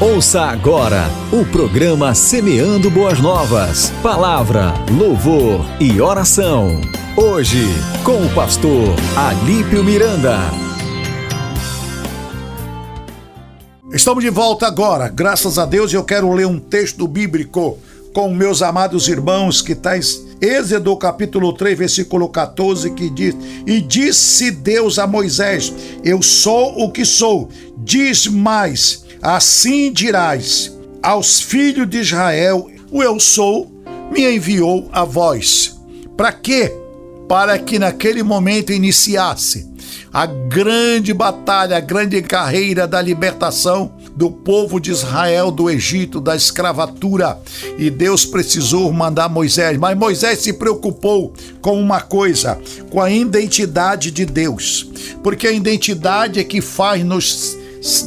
Ouça agora o programa Semeando Boas Novas. Palavra, louvor e oração. Hoje, com o pastor Alípio Miranda. Estamos de volta agora, graças a Deus, eu quero ler um texto bíblico com meus amados irmãos que está Êxodo capítulo 3, versículo 14, que diz: E disse Deus a Moisés: Eu sou o que sou. Diz mais Assim dirás aos filhos de Israel: O eu sou me enviou a vós. Para quê? Para que naquele momento iniciasse a grande batalha, a grande carreira da libertação do povo de Israel do Egito, da escravatura. E Deus precisou mandar Moisés, mas Moisés se preocupou com uma coisa, com a identidade de Deus, porque a identidade é que faz nos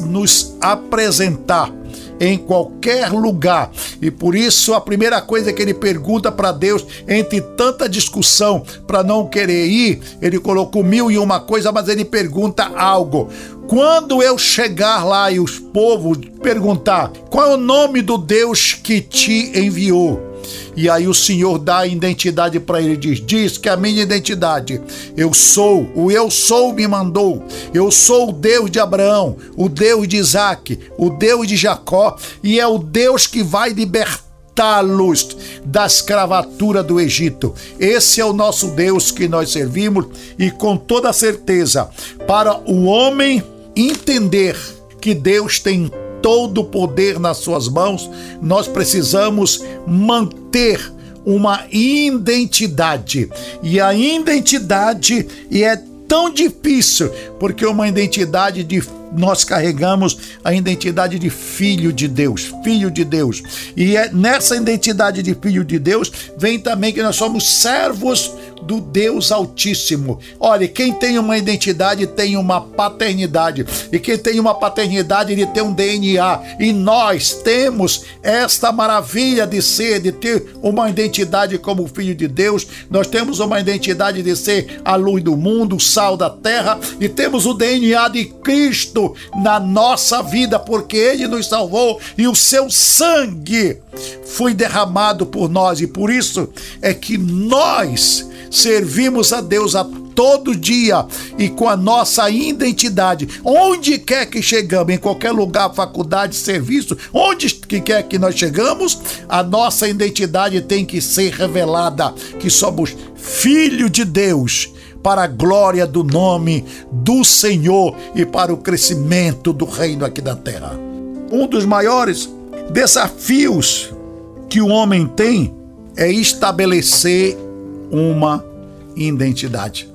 nos apresentar em qualquer lugar. E por isso a primeira coisa que ele pergunta para Deus, entre tanta discussão para não querer ir, ele colocou mil e uma coisa, mas ele pergunta algo. Quando eu chegar lá e os povos perguntar qual é o nome do Deus que te enviou, e aí o Senhor dá a identidade para ele, diz: Diz que a minha identidade, eu sou, o eu sou me mandou, eu sou o Deus de Abraão, o Deus de Isaac, o Deus de Jacó, e é o Deus que vai libertá-los da escravatura do Egito. Esse é o nosso Deus que nós servimos, e com toda certeza, para o homem entender que Deus tem todo o poder nas suas mãos, nós precisamos manter uma identidade. E a identidade é tão difícil, porque uma identidade de nós carregamos a identidade de filho de Deus, filho de Deus. E é nessa identidade de filho de Deus vem também que nós somos servos do Deus Altíssimo. Olha, quem tem uma identidade tem uma paternidade, e quem tem uma paternidade ele tem um DNA, e nós temos esta maravilha de ser, de ter uma identidade como filho de Deus. Nós temos uma identidade de ser a luz do mundo, o sal da terra, e temos o DNA de Cristo na nossa vida, porque ele nos salvou e o seu sangue foi derramado por nós, e por isso é que nós servimos a Deus a todo dia e com a nossa identidade, onde quer que chegamos, em qualquer lugar, faculdade, serviço, onde que quer que nós chegamos, a nossa identidade tem que ser revelada, que somos filho de Deus para a glória do nome do Senhor e para o crescimento do reino aqui da terra. Um dos maiores desafios que o homem tem é estabelecer uma identidade.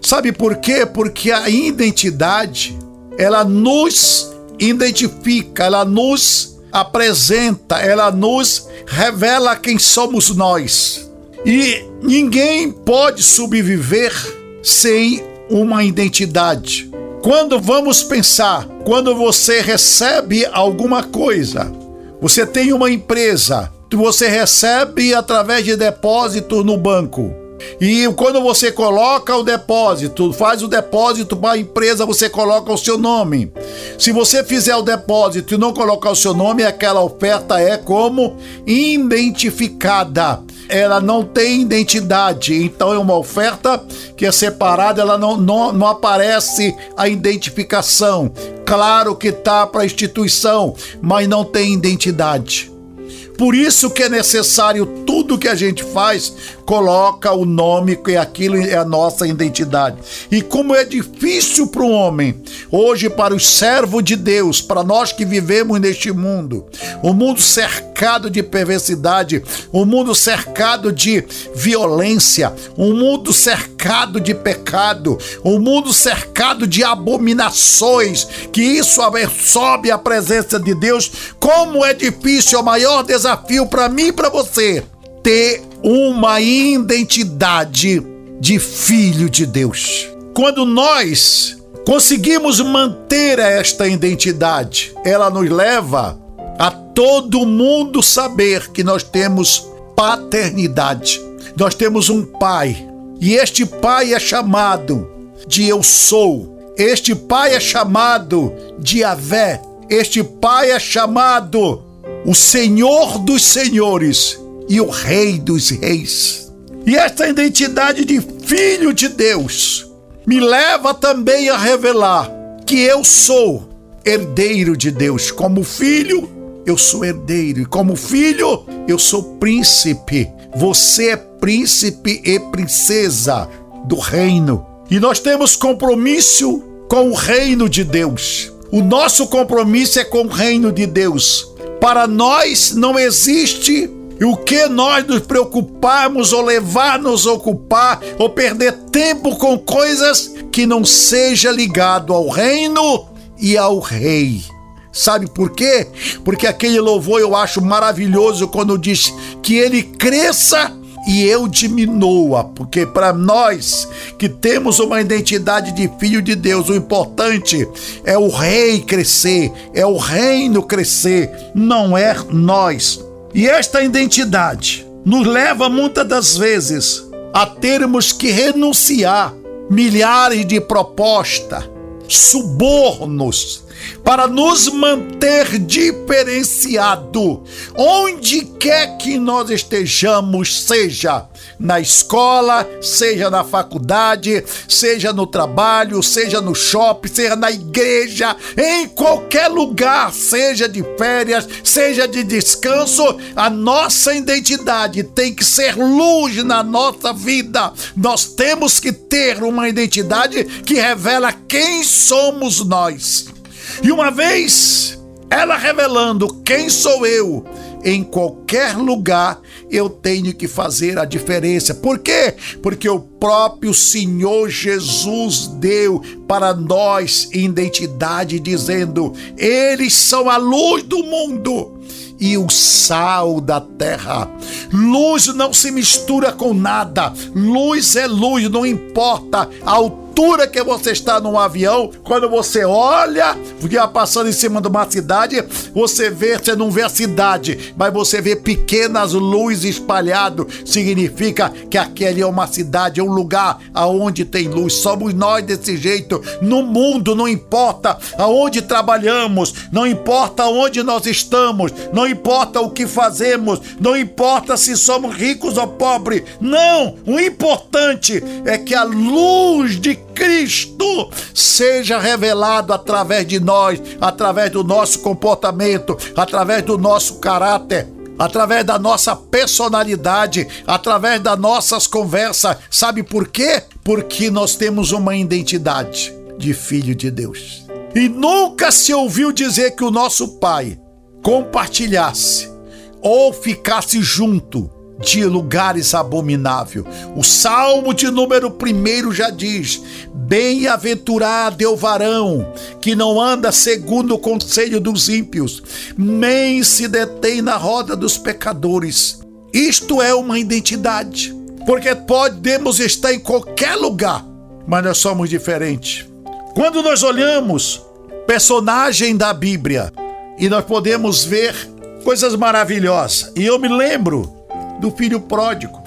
Sabe por quê? Porque a identidade, ela nos identifica, ela nos apresenta, ela nos revela quem somos nós. E ninguém pode sobreviver sem uma identidade. Quando vamos pensar, quando você recebe alguma coisa, você tem uma empresa, você recebe através de depósito no banco. E quando você coloca o depósito, faz o depósito para a empresa, você coloca o seu nome. Se você fizer o depósito e não colocar o seu nome, aquela oferta é como identificada. Ela não tem identidade, então é uma oferta que é separada, ela não, não, não aparece a identificação. Claro que tá para a instituição, mas não tem identidade. Por isso que é necessário tudo que a gente faz coloca o nome que aquilo é a nossa identidade. E como é difícil para o homem, hoje para os servos de Deus, para nós que vivemos neste mundo, o mundo cercado de perversidade, o mundo cercado de violência, o mundo cercado de pecado, o mundo cercado de abominações, que isso sobe a presença de Deus, como é difícil, é o maior desafio para mim e para você ter uma identidade de filho de Deus. Quando nós conseguimos manter esta identidade, ela nos leva a todo mundo saber que nós temos paternidade. Nós temos um pai, e este pai é chamado de eu sou. Este pai é chamado de Avé. este pai é chamado o Senhor dos Senhores e o Rei dos Reis. E esta identidade de filho de Deus me leva também a revelar que eu sou herdeiro de Deus. Como filho, eu sou herdeiro. E como filho, eu sou príncipe. Você é príncipe e princesa do reino. E nós temos compromisso com o reino de Deus. O nosso compromisso é com o reino de Deus. Para nós não existe o que nós nos preocuparmos ou levar nos ocupar ou perder tempo com coisas que não seja ligado ao reino e ao rei. Sabe por quê? Porque aquele louvor eu acho maravilhoso quando diz que ele cresça e eu diminua, porque para nós que temos uma identidade de filho de Deus, o importante é o rei crescer, é o reino crescer, não é nós. E esta identidade nos leva muitas das vezes a termos que renunciar milhares de propostas, subornos, para nos manter diferenciado, onde quer que nós estejamos, seja na escola, seja na faculdade, seja no trabalho, seja no shopping, seja na igreja, em qualquer lugar, seja de férias, seja de descanso, a nossa identidade tem que ser luz na nossa vida. Nós temos que ter uma identidade que revela quem somos nós. E uma vez ela revelando quem sou eu, em qualquer lugar eu tenho que fazer a diferença. Por quê? Porque o próprio Senhor Jesus deu para nós identidade, dizendo: Eles são a luz do mundo e o sal da terra. Luz não se mistura com nada. Luz é luz, não importa a altura que você está num avião, quando você olha, dia passando em cima de uma cidade, você vê, você não vê a cidade, mas você vê pequenas luzes espalhadas, significa que aquele é uma cidade, é um lugar aonde tem luz. Somos nós desse jeito no mundo, não importa aonde trabalhamos, não importa onde nós estamos, não importa o que fazemos, não importa se somos ricos ou pobres. Não, o importante é que a luz de Cristo seja revelado através de nós, através do nosso comportamento, através do nosso caráter através da nossa personalidade, através das nossas conversas. Sabe por quê? Porque nós temos uma identidade de filho de Deus. E nunca se ouviu dizer que o nosso Pai compartilhasse ou ficasse junto de lugares abomináveis. O Salmo de número 1 já diz: Bem-aventurado é o varão que não anda segundo o conselho dos ímpios, nem se detém na roda dos pecadores. Isto é uma identidade, porque podemos estar em qualquer lugar, mas nós somos diferentes. Quando nós olhamos personagem da Bíblia e nós podemos ver coisas maravilhosas, e eu me lembro do filho pródigo.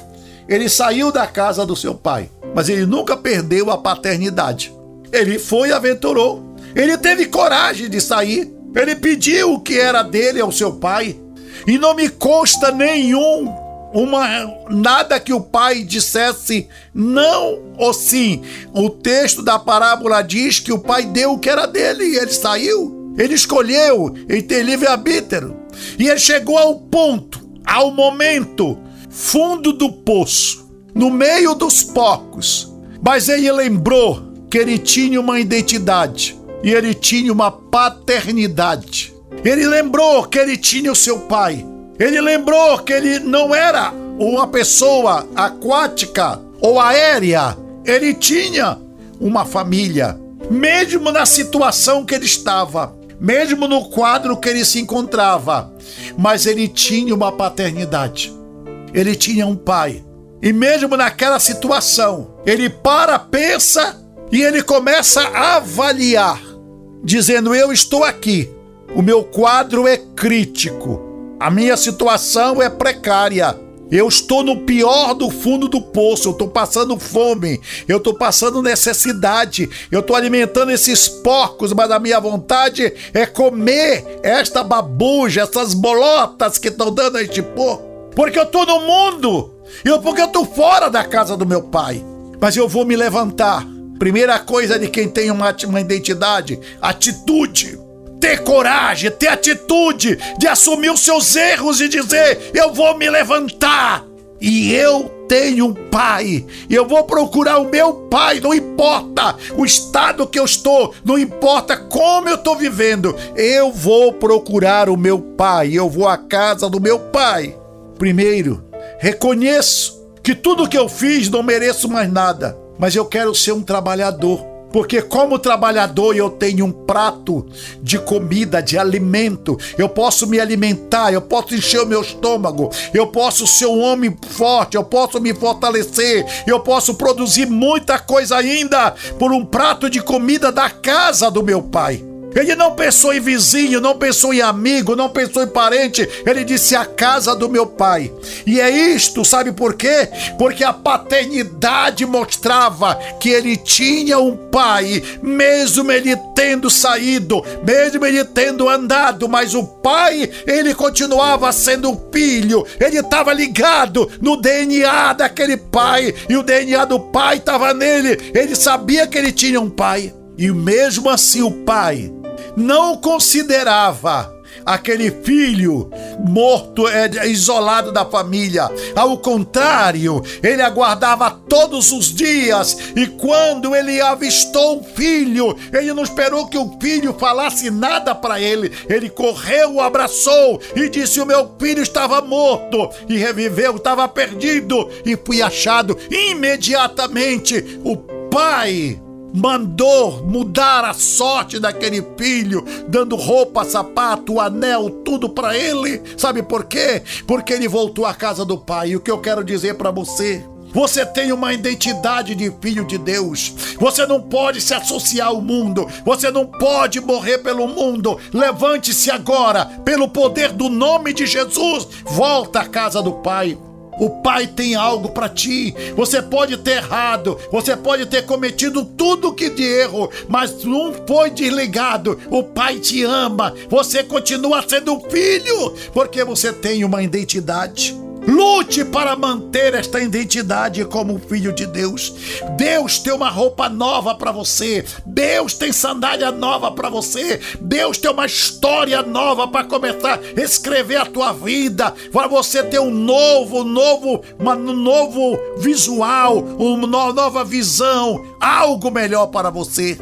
Ele saiu da casa do seu pai, mas ele nunca perdeu a paternidade. Ele foi e aventurou. Ele teve coragem de sair. Ele pediu o que era dele ao seu pai. E não me consta nenhum uma nada que o pai dissesse não ou sim. O texto da parábola diz que o pai deu o que era dele e ele saiu. Ele escolheu, ele tem livre-arbítrio. E ele chegou ao ponto, ao momento fundo do poço, no meio dos porcos. Mas ele lembrou que ele tinha uma identidade e ele tinha uma paternidade. Ele lembrou que ele tinha o seu pai. Ele lembrou que ele não era uma pessoa aquática ou aérea. Ele tinha uma família, mesmo na situação que ele estava, mesmo no quadro que ele se encontrava, mas ele tinha uma paternidade. Ele tinha um pai. E mesmo naquela situação, ele para, pensa e ele começa a avaliar, dizendo: Eu estou aqui, o meu quadro é crítico, a minha situação é precária, Eu estou no pior do fundo do poço, eu estou passando fome, eu estou passando necessidade, eu estou alimentando esses porcos, mas a minha vontade é comer esta babuja, essas bolotas que estão dando a este porco. Porque eu estou no mundo, eu, porque eu estou fora da casa do meu pai. Mas eu vou me levantar. Primeira coisa de quem tem uma, uma identidade: atitude ter coragem, ter atitude de assumir os seus erros e dizer: eu vou me levantar. E eu tenho um pai, eu vou procurar o meu pai, não importa o estado que eu estou, não importa como eu estou vivendo, eu vou procurar o meu pai, eu vou à casa do meu pai. Primeiro, reconheço que tudo que eu fiz não mereço mais nada, mas eu quero ser um trabalhador porque, como trabalhador, eu tenho um prato de comida, de alimento. Eu posso me alimentar, eu posso encher o meu estômago, eu posso ser um homem forte, eu posso me fortalecer, eu posso produzir muita coisa ainda por um prato de comida da casa do meu pai. Ele não pensou em vizinho, não pensou em amigo, não pensou em parente. Ele disse a casa do meu pai. E é isto, sabe por quê? Porque a paternidade mostrava que ele tinha um pai, mesmo ele tendo saído, mesmo ele tendo andado, mas o pai, ele continuava sendo filho. Ele estava ligado no DNA daquele pai e o DNA do pai estava nele. Ele sabia que ele tinha um pai. E mesmo assim, o pai não considerava aquele filho morto, é, isolado da família. Ao contrário, ele aguardava todos os dias e quando ele avistou o filho, ele não esperou que o filho falasse nada para ele. Ele correu, o abraçou e disse: O meu filho estava morto e reviveu, estava perdido e fui achado imediatamente. O pai mandou mudar a sorte daquele filho, dando roupa, sapato, anel, tudo para ele. Sabe por quê? Porque ele voltou à casa do pai. E o que eu quero dizer para você? Você tem uma identidade de filho de Deus. Você não pode se associar ao mundo. Você não pode morrer pelo mundo. Levante-se agora, pelo poder do nome de Jesus. Volta à casa do Pai. O Pai tem algo para ti. Você pode ter errado, você pode ter cometido tudo que de erro, mas não foi desligado. O Pai te ama. Você continua sendo filho, porque você tem uma identidade. Lute para manter esta identidade como filho de Deus. Deus tem uma roupa nova para você. Deus tem sandália nova para você. Deus tem uma história nova para começar a escrever a tua vida. Para você ter um novo, novo, um novo visual, uma nova visão, algo melhor para você.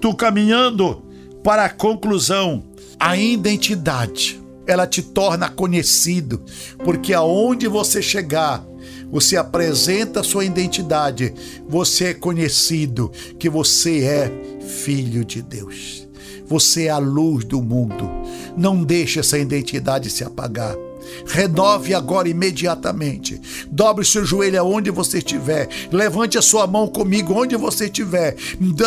Tu caminhando para a conclusão, a identidade ela te torna conhecido, porque aonde você chegar, você apresenta sua identidade, você é conhecido que você é filho de Deus. Você é a luz do mundo. Não deixe essa identidade se apagar. Renove agora imediatamente. Dobre seu joelho aonde você estiver. Levante a sua mão comigo onde você estiver.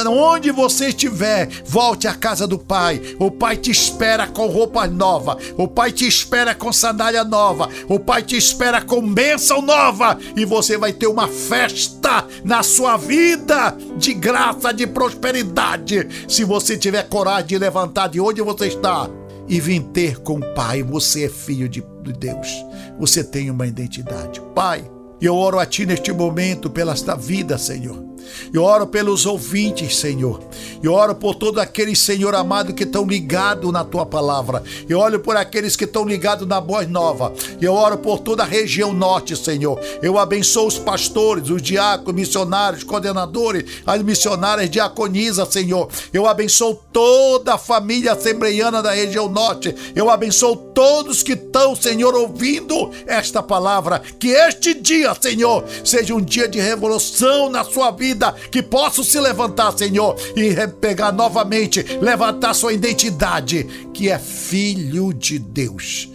Onde você estiver, volte à casa do Pai. O Pai te espera com roupa nova. O Pai te espera com sandália nova. O Pai te espera com bênção nova. E você vai ter uma festa na sua vida de graça, de prosperidade. Se você tiver coragem de levantar de onde você está e vir ter com o Pai. Você é filho de Deus. Você tem uma identidade. Pai, eu oro a Ti neste momento pela esta vida, Senhor. Eu oro pelos ouvintes, Senhor. Eu oro por todos aqueles, Senhor amado, que estão ligados na tua palavra. Eu oro por aqueles que estão ligados na Boa Nova. Eu oro por toda a região norte, Senhor. Eu abençoo os pastores, os diáconos, missionários, coordenadores, as missionárias diaconisa, Senhor. Eu abençoo toda a família assembleiana da região norte. Eu abençoo todos que estão, Senhor, ouvindo esta palavra. Que este dia, Senhor, seja um dia de revolução na sua vida vida, que possam se levantar, Senhor, e pegar novamente, levantar sua identidade, que é filho de Deus.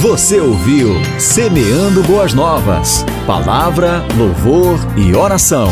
Você ouviu Semeando Boas Novas. Palavra, louvor e oração.